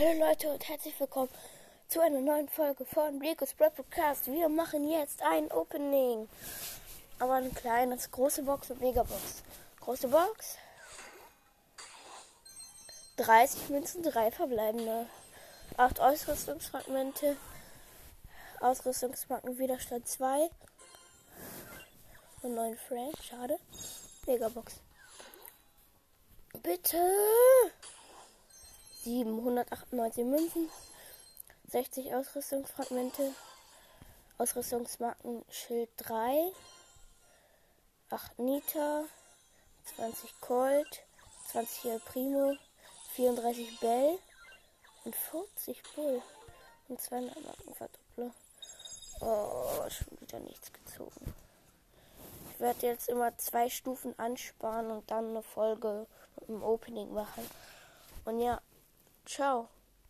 Hallo Leute und herzlich willkommen zu einer neuen Folge von Brad Podcast. Wir machen jetzt ein Opening. Aber ein kleines, große Box und Megabox. Große Box. 30 Münzen, 3 verbleibende. 8 Ausrüstungsfragmente. Ausrüstungsmarken Widerstand 2. Und 9 Frank, schade. Megabox. Bitte! 798 Münzen, 60 Ausrüstungsfragmente, Ausrüstungsmarken Schild 3, 8 Nita, 20 Colt, 20 El Primo, 34 Bell und 40 Bull und 200 Markenverdoppler. Oh, schon wieder nichts gezogen. Ich werde jetzt immer zwei Stufen ansparen und dann eine Folge dem Opening machen. Und ja, Ciao.